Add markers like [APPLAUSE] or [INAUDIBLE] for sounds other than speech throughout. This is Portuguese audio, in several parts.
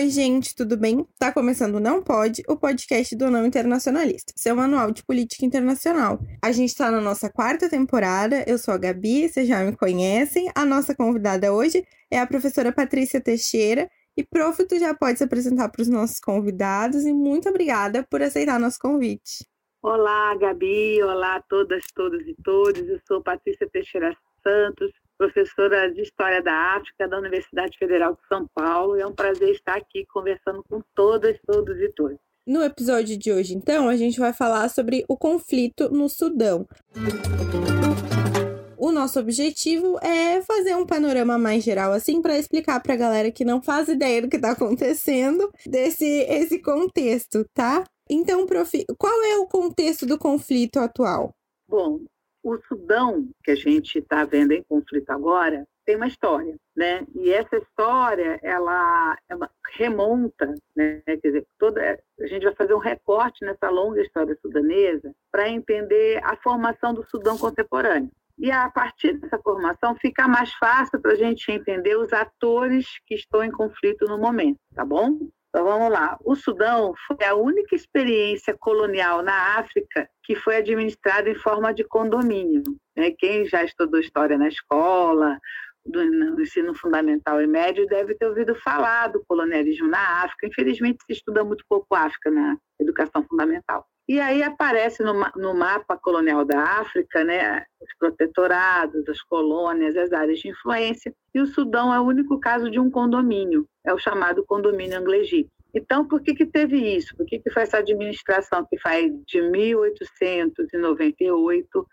Oi, gente, tudo bem? Tá começando Não Pode, o podcast do Não Internacionalista, seu manual de política internacional. A gente tá na nossa quarta temporada, eu sou a Gabi, vocês já me conhecem. A nossa convidada hoje é a professora Patrícia Teixeira. E, prof, tu já pode se apresentar para os nossos convidados e muito obrigada por aceitar nosso convite. Olá, Gabi, olá a todas, todos e todos. Eu sou Patrícia Teixeira Santos, professora de História da África da Universidade Federal de São Paulo. É um prazer estar aqui conversando com todas, todos e todos. No episódio de hoje, então, a gente vai falar sobre o conflito no Sudão. O nosso objetivo é fazer um panorama mais geral, assim, para explicar para a galera que não faz ideia do que está acontecendo desse esse contexto, tá? Então, prof, qual é o contexto do conflito atual? Bom, o Sudão, que a gente está vendo em conflito agora, tem uma história, né? E essa história, ela, ela remonta, né? Quer dizer, toda a gente vai fazer um recorte nessa longa história sudanesa para entender a formação do Sudão contemporâneo. E a partir dessa formação fica mais fácil para a gente entender os atores que estão em conflito no momento, tá bom? Então vamos lá. O Sudão foi a única experiência colonial na África que foi administrada em forma de condomínio. Né? Quem já estudou história na escola, no ensino fundamental e médio, deve ter ouvido falar do colonialismo na África. Infelizmente, se estuda muito pouco África na educação fundamental. E aí aparece no, no, mapa colonial da África, né, os protetorados, as colônias, as áreas de influência, e o Sudão é o único caso de um condomínio, é o chamado condomínio anglês Então, por que, que teve isso? Por que, que foi essa administração que faz de 1898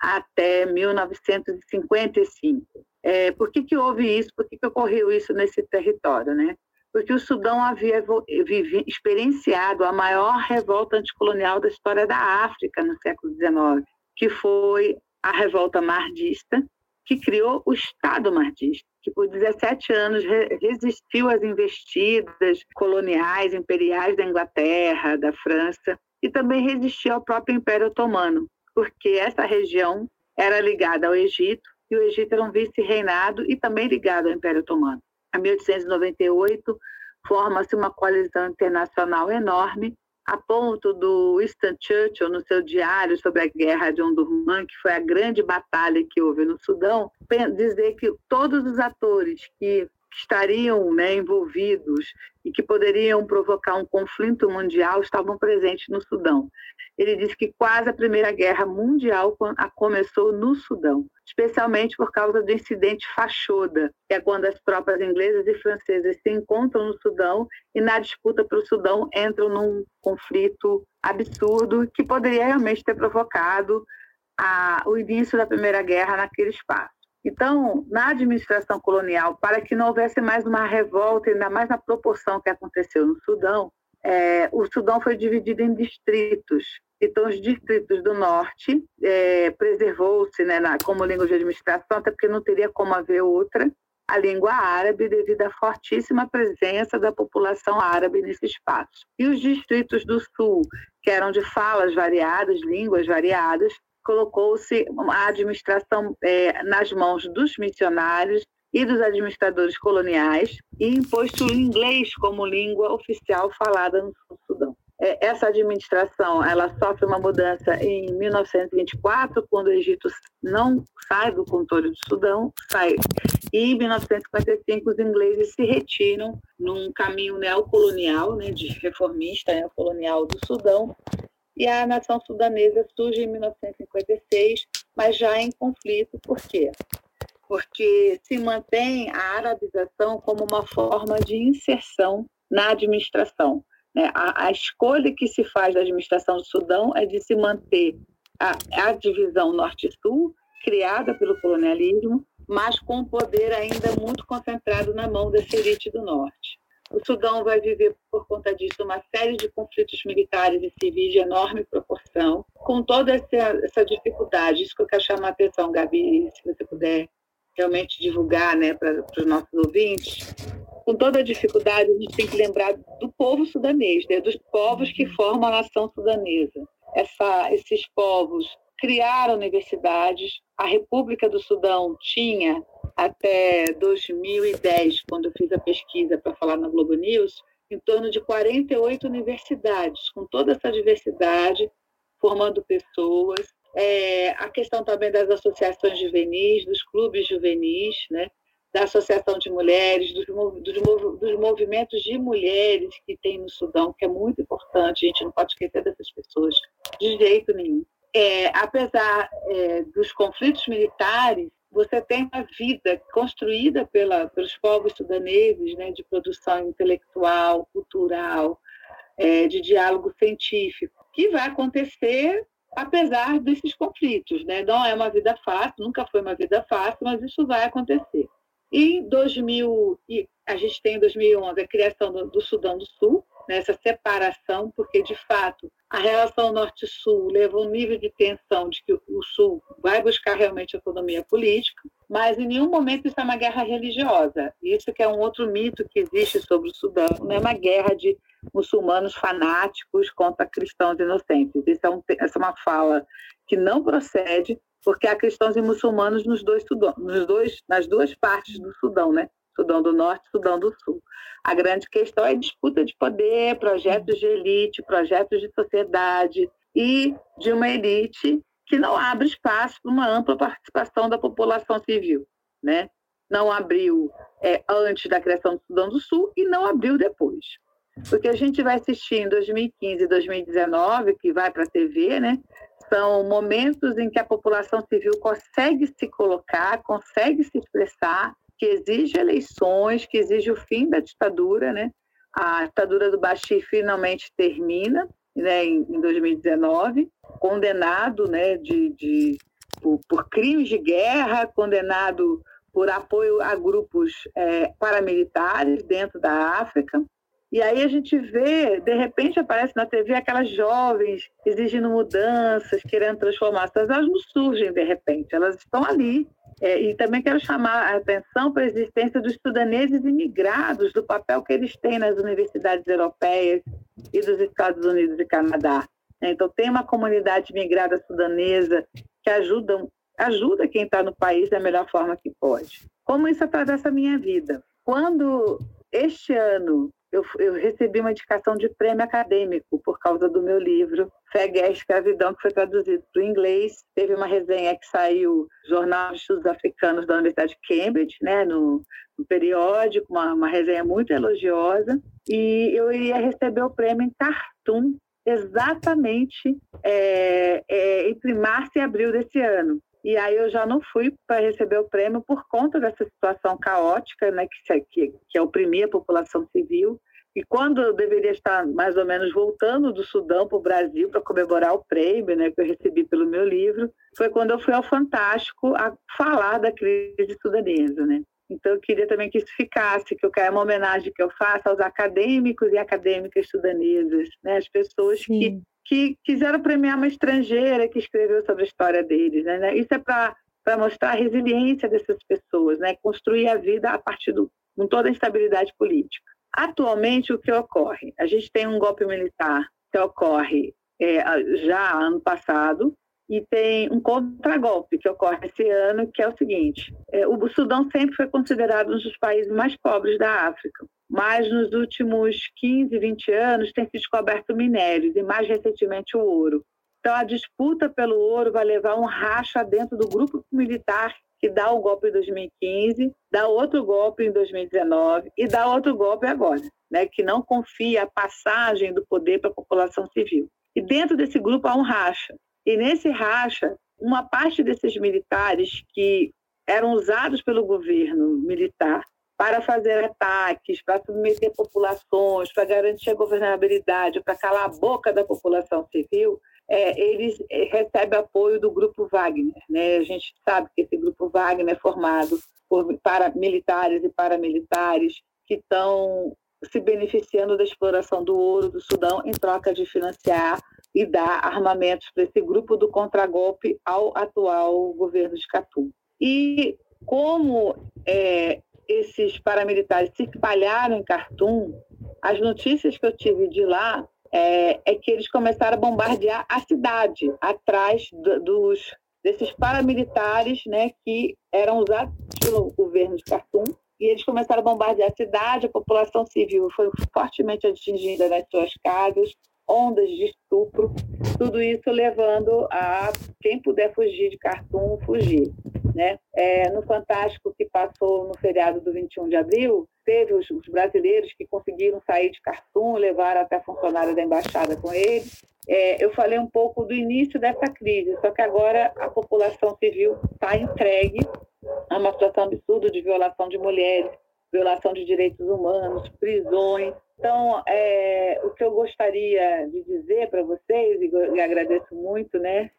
até 1955? É, por que, que houve isso? Por que, que ocorreu isso nesse território? Né? Porque o Sudão havia vive, experienciado a maior revolta anticolonial da história da África no século XIX, que foi a revolta mardista, que criou o Estado mardista, que por 17 anos resistiu às investidas coloniais, imperiais da Inglaterra, da França, e também resistiu ao próprio Império Otomano, porque essa região era ligada ao Egito, e o Egito era um vice-reinado e também ligado ao Império Otomano. Em 1898, forma-se uma coalizão internacional enorme a ponto do Winston Churchill, no seu diário sobre a guerra de Omdurman, que foi a grande batalha que houve no Sudão, dizer que todos os atores que estariam né, envolvidos e que poderiam provocar um conflito mundial estavam presentes no Sudão. Ele disse que quase a Primeira Guerra Mundial começou no Sudão, especialmente por causa do incidente Fachoda, que é quando as tropas inglesas e francesas se encontram no Sudão e na disputa pelo Sudão entram num conflito absurdo que poderia realmente ter provocado a, o início da Primeira Guerra naquele espaço. Então, na administração colonial, para que não houvesse mais uma revolta, ainda mais na proporção que aconteceu no Sudão, é, o Sudão foi dividido em distritos. Então, os distritos do norte é, preservou-se né, como língua de administração, até porque não teria como haver outra, a língua árabe, devido à fortíssima presença da população árabe nesse espaço. E os distritos do sul, que eram de falas variadas, línguas variadas, colocou-se a administração é, nas mãos dos missionários e dos administradores coloniais e imposto o inglês como língua oficial falada no Sudão. É, essa administração ela sofre uma mudança em 1924, quando o Egito não sai do controle do Sudão, sai. E em 1955 os ingleses se retiram num caminho neocolonial, né, de reformista neocolonial do Sudão, e a nação sudanesa surge em 1956, mas já em conflito. Por quê? Porque se mantém a arabização como uma forma de inserção na administração. Né? A, a, escolha que se faz da administração do Sudão é de se manter a, a divisão norte-sul, criada pelo colonialismo, mas com poder ainda muito concentrado na mão dessa elite do norte. O Sudão vai viver, por conta disso, uma série de conflitos militares e civis de enorme proporção, com toda essa, essa dificuldade. Isso que eu quero chamar a atenção, Gabi, se você puder realmente divulgar né, para os nossos ouvintes. Com toda a dificuldade, a gente tem que lembrar do povo sudanês, né, dos povos que formam a nação sudanesa. Essa, esses povos criaram universidades, a República do Sudão tinha até 2010, quando eu fiz a pesquisa para falar na Globo News, em torno de 48 universidades, com toda essa diversidade, formando pessoas. É, a questão também das associações juvenis, dos clubes juvenis, né? da Associação de Mulheres, dos, dos, dos, movimentos de mulheres que tem no Sudão, que é muito importante, a gente não pode esquecer dessas pessoas de jeito nenhum. É, apesar é, dos conflitos militares, você tem uma vida construída pela, pelos povos sudaneses, né, de produção intelectual, cultural, é, de diálogo científico, que vai acontecer apesar desses conflitos. Né? Não é uma vida fácil, nunca foi uma vida fácil, mas isso vai acontecer. E em 2000, a gente tem em 2011 a criação do, do Sudão do Sul, nessa separação, porque de fato a relação Norte-Sul leva um nível de tensão de que o Sul vai buscar realmente autonomia política, mas em nenhum momento isso é uma guerra religiosa. Isso que é um outro mito que existe sobre o Sudão, não é uma guerra de muçulmanos fanáticos contra cristãos inocentes. Isso é um, essa é uma fala que não procede, porque há cristãos e muçulmanos nos dois, nos dois, nas duas partes do Sudão, né? Sudão do Norte Sudão do Sul. A grande questão é disputa de poder, projetos de elite, projetos de sociedade e de uma elite que não abre espaço para uma ampla participação da população civil, né? Não abriu é, antes da criação do Sudão do Sul e não abriu depois. Porque a gente vai assistir em 2015 e 2019, que vai para a TV, né? São momentos em que a população civil consegue se colocar, consegue se expressar que exige eleições, que exige o fim da ditadura, né? A ditadura do Bashir finalmente termina, né, em, em 2019, condenado, né, de, de por, por, crimes de guerra, condenado por apoio a grupos é, paramilitares dentro da África. E aí a gente vê, de repente aparece na TV aquelas jovens exigindo mudanças, querendo transformações. Elas não surgem de repente, elas estão ali é, e também quero chamar a atenção para a existência dos sudaneses imigrados, do papel que eles têm nas universidades europeias e dos Estados Unidos e Canadá. Então, tem uma comunidade migrada sudanesa que ajuda, ajuda quem está no país da melhor forma que pode. Como isso atravessa a minha vida? Quando este ano eu, eu, recebi uma indicação de prêmio acadêmico por causa do meu livro Fé, Guerra e Escravidão, que foi traduzido para o inglês. Teve uma resenha que saiu no Jornal de Estudos Africanos da Universidade de Cambridge, né, no, no periódico, uma, uma resenha muito elogiosa. E eu iria receber o prêmio em Khartoum, exatamente é, é, entre março e abril desse ano. E aí eu já não fui para receber o prêmio por conta dessa situação caótica, né, que, que, que oprimia a população civil. E quando eu deveria estar mais ou menos voltando do Sudão para o Brasil para comemorar o prêmio né, que eu recebi pelo meu livro, foi quando eu fui ao Fantástico a falar da crise sudanesa. Né? Então, eu queria também que isso ficasse, que eu quero uma homenagem que eu faço aos acadêmicos e acadêmicas sudanesas, né? as pessoas que que quiseram premiar uma estrangeira que escreveu sobre a história deles. Né? né? Isso é para mostrar a resiliência dessas pessoas, né? construir a vida a partir do, com toda a instabilidade política. Atualmente, o que ocorre? A gente tem um golpe militar que ocorre é, já ano passado, e tem um contragolpe que ocorre esse ano, que é o seguinte: é, o Sudão sempre foi considerado um dos países mais pobres da África mas nos últimos 15, 20 anos tem se descoberto minérios e mais recentemente o ouro. Então a disputa pelo ouro vai levar um racha dentro do grupo militar que dá o golpe em 2015, dá outro golpe em 2019 e dá outro golpe agora, né, que não confia a passagem do poder para a população civil. E dentro desse grupo há um racha. E nesse racha, uma parte desses militares que eram usados pelo governo militar para fazer ataques, para submeter populações, para garantir a governabilidade, para calar a boca da população civil, é, eles é, recebem apoio do Grupo Wagner. Né? A gente sabe que esse Grupo Wagner é formado por paramilitares e paramilitares que estão se beneficiando da exploração do ouro do Sudão em troca de financiar e dar armamentos para esse grupo do contragolpe ao atual governo de Khartoum. E como é, esses paramilitares se espalharam em Khartoum, as notícias que eu tive de lá é, é que eles começaram a bombardear a cidade atrás do, dos desses paramilitares né, que eram usados pelo governo de Khartoum e eles começaram a bombardear a cidade, a população civil foi fortemente atingida nas suas casas, ondas de estupro, tudo isso levando a quem puder fugir de Khartoum, fugir. Né? É, no Fantástico que passou no feriado do 21 de abril, teve os, os brasileiros que conseguiram sair de Khartoum, levaram até a funcionária da embaixada com eles. É, eu falei um pouco do início dessa crise, só que agora a população civil está entregue a uma situação absurda de violação de mulheres, violação de direitos humanos, prisões, então, é, o que eu gostaria de dizer para vocês, e agradeço muito, né,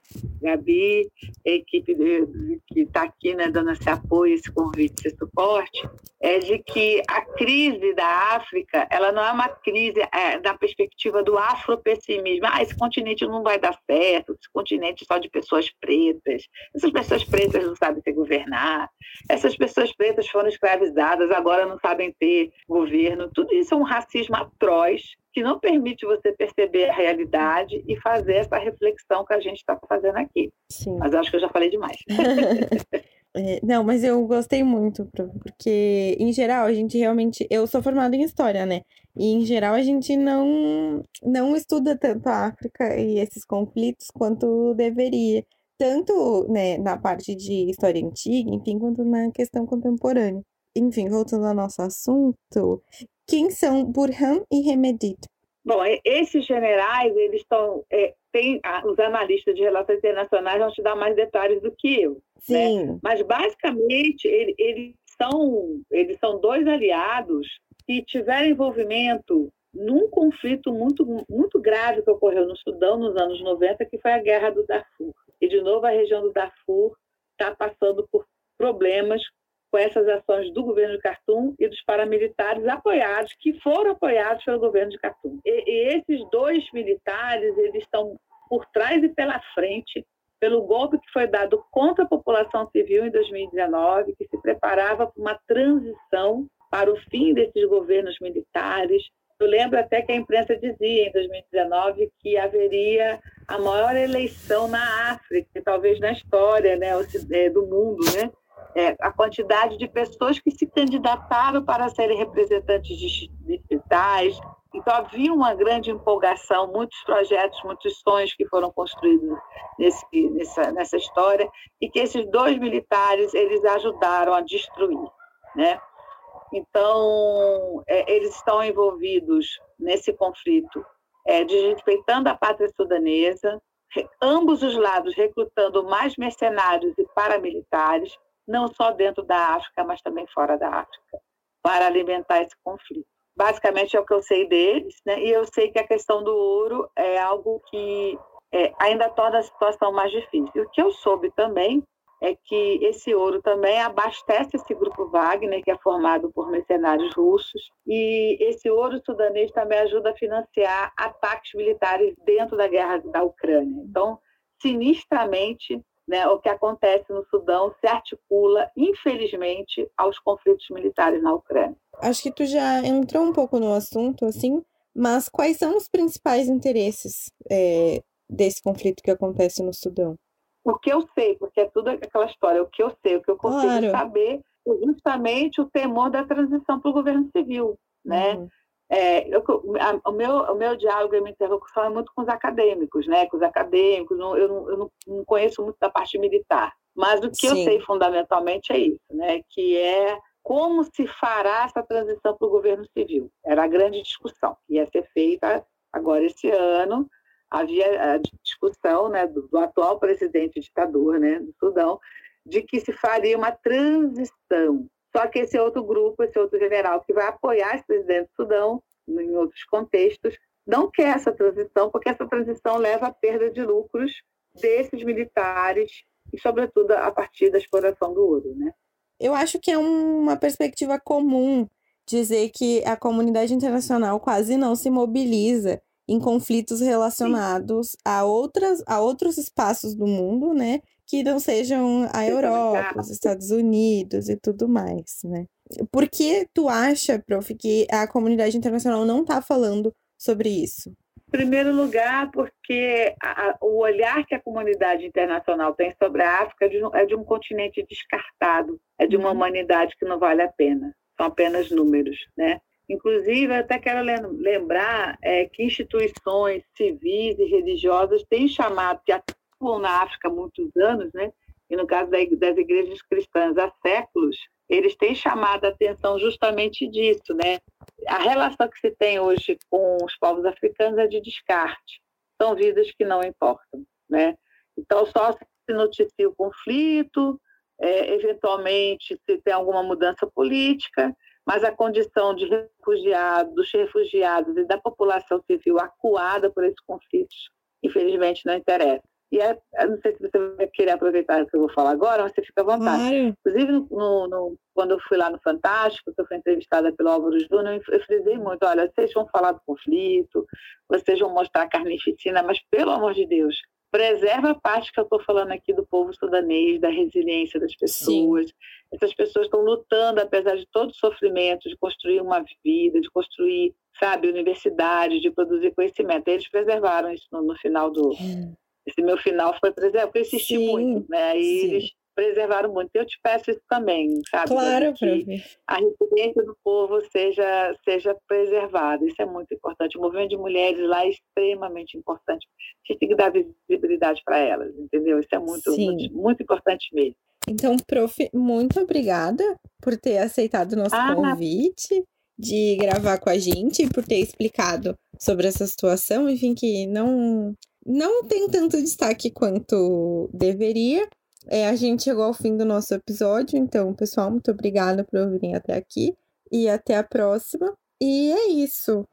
Gabi, equipe de, de, que está aqui, né, dando esse apoio, esse convite, esse suporte, é de que a crise da África, ela não é uma crise é, da perspectiva do afropessimismo. Ah, esse continente não vai dar certo, esse continente é só de pessoas pretas, essas pessoas pretas não sabem se governar, essas pessoas pretas foram escravizadas, agora não sabem ter governo. Tudo isso é um racismo racismo atroz que não permite você perceber a realidade e fazer essa reflexão que a gente está fazendo aqui. Sim. Mas acho que eu já falei demais. [LAUGHS] é, não, mas eu gostei muito, porque em geral a gente realmente. Eu sou formada em história, né? E em geral a gente não, não estuda tanto a África e esses conflitos quanto deveria. Tanto né, na parte de história antiga, enfim, quanto na questão contemporânea. Enfim, voltando ao nosso assunto, quem são Burhan e Remedit? Bom, esses generais, eles estão. É, tem, os analistas de relações internacionais vão te dar mais detalhes do que eu. Né? Sim. Né? Mas, basicamente, ele, eles, são, eles são dois aliados que tiveram envolvimento num conflito muito, muito grave que ocorreu no Sudão nos anos 90, que foi a Guerra do Darfur. E, de novo, a região do Darfur está passando por problemas com essas ações do governo de Khartoum e dos paramilitares apoiados, que foram apoiados pelo governo de Khartoum. E, e esses dois militares, eles estão por trás e pela frente pelo golpe que foi dado contra a população civil em 2019, que se preparava para uma transição para o fim desses governos militares. Eu lembro até que a imprensa dizia em 2019 que haveria a maior eleição na África, talvez na história né, do mundo, né? É, a quantidade de pessoas que se candidataram para serem representantes distritais. Então, havia uma grande empolgação, muitos projetos, muitos sonhos que foram construídos nesse, nessa, nessa história e que esses dois militares eles ajudaram a destruir. Né? Então, é, eles estão envolvidos nesse conflito, é, desrespeitando a pátria sudanesa, ambos os lados recrutando mais mercenários e paramilitares, não só dentro da África, mas também fora da África, para alimentar esse conflito. Basicamente é o que eu sei deles, né? e eu sei que a questão do ouro é algo que é, ainda torna a situação mais difícil. O que eu soube também é que esse ouro também abastece esse grupo Wagner, que é formado por mercenários russos, e esse ouro sudanês também ajuda a financiar ataques militares dentro da guerra da Ucrânia. Então, sinistramente, né, o que acontece no Sudão se articula, infelizmente, aos conflitos militares na Ucrânia. Acho que tu já entrou um pouco no assunto, assim, mas quais são os principais interesses é, desse conflito que acontece no Sudão? O que eu sei, porque é tudo aquela história, o que eu sei, o que eu consigo claro. saber é justamente o temor da transição para o governo civil, né? Uhum. É, eu, a, o, meu, o meu diálogo e minha interlocução é muito com os acadêmicos, né? Com os acadêmicos, não, eu, não, eu não, não, conheço muito da parte militar, mas o que Sim. eu sei fundamentalmente é isso, né? Que é como se fará essa transição para o governo civil. Era a grande discussão que ia ser feita agora esse ano. Havia a discussão né, do, do atual presidente ditador né, do Sudão de que se faria uma transição só que esse outro grupo, esse outro general que vai apoiar esse presidente do Sudão, em outros contextos, não quer essa transição, porque essa transição leva à perda de lucros desses militares e, sobretudo, a partir da exploração do ouro. Né? Eu acho que é uma perspectiva comum dizer que a comunidade internacional quase não se mobiliza em conflitos relacionados a, outras, a outros espaços do mundo, né? Que não sejam a Europa, os Estados Unidos e tudo mais, né? Por que tu acha, prof, que a comunidade internacional não está falando sobre isso? primeiro lugar, porque a, o olhar que a comunidade internacional tem sobre a África é de, é de um continente descartado, é de uma uhum. humanidade que não vale a pena, são apenas números, né? Inclusive, eu até quero lembrar é, que instituições civis e religiosas têm chamado, que atuam na África há muitos anos, né? e no caso das igrejas cristãs há séculos, eles têm chamado a atenção justamente disso, né? A relação que se tem hoje com os povos africanos é de descarte. São vidas que não importam, né? Então, só se noticia o conflito, é, eventualmente se tem alguma mudança política, mas a condição de refugiados, dos refugiados e da população civil acuada por esses conflitos, infelizmente, não interessa. E é, não sei se você vai querer aproveitar o que eu vou falar agora, mas você fica à vontade. Claro. Inclusive, no, no, quando eu fui lá no Fantástico, que eu fui entrevistada pelo Álvaro Júnior, eu, eu frisei muito, olha, vocês vão falar do conflito, vocês vão mostrar a carnificina, mas, pelo amor de Deus, preserva a parte que eu estou falando aqui do povo sudanês, da resiliência das pessoas. Sim. Essas pessoas estão lutando, apesar de todo o sofrimento, de construir uma vida, de construir, sabe, universidade, de produzir conhecimento. Eles preservaram isso no, no final do, é esse meu final foi preservado, porque eu insisti sim, muito, né? E sim. eles preservaram muito. Eu te peço isso também, sabe? Claro, que a resiliência do povo seja, seja preservada. Isso é muito importante. O movimento de mulheres lá é extremamente importante. A gente tem que dar visibilidade para elas, entendeu? Isso é muito, muito, muito, importante mesmo. Então, prof, muito obrigada por ter aceitado o nosso ah, convite de gravar com a gente, por ter explicado sobre essa situação, enfim, que não não tem tanto destaque quanto deveria. É, a gente chegou ao fim do nosso episódio, então, pessoal, muito obrigada por virem até aqui e até a próxima. E é isso.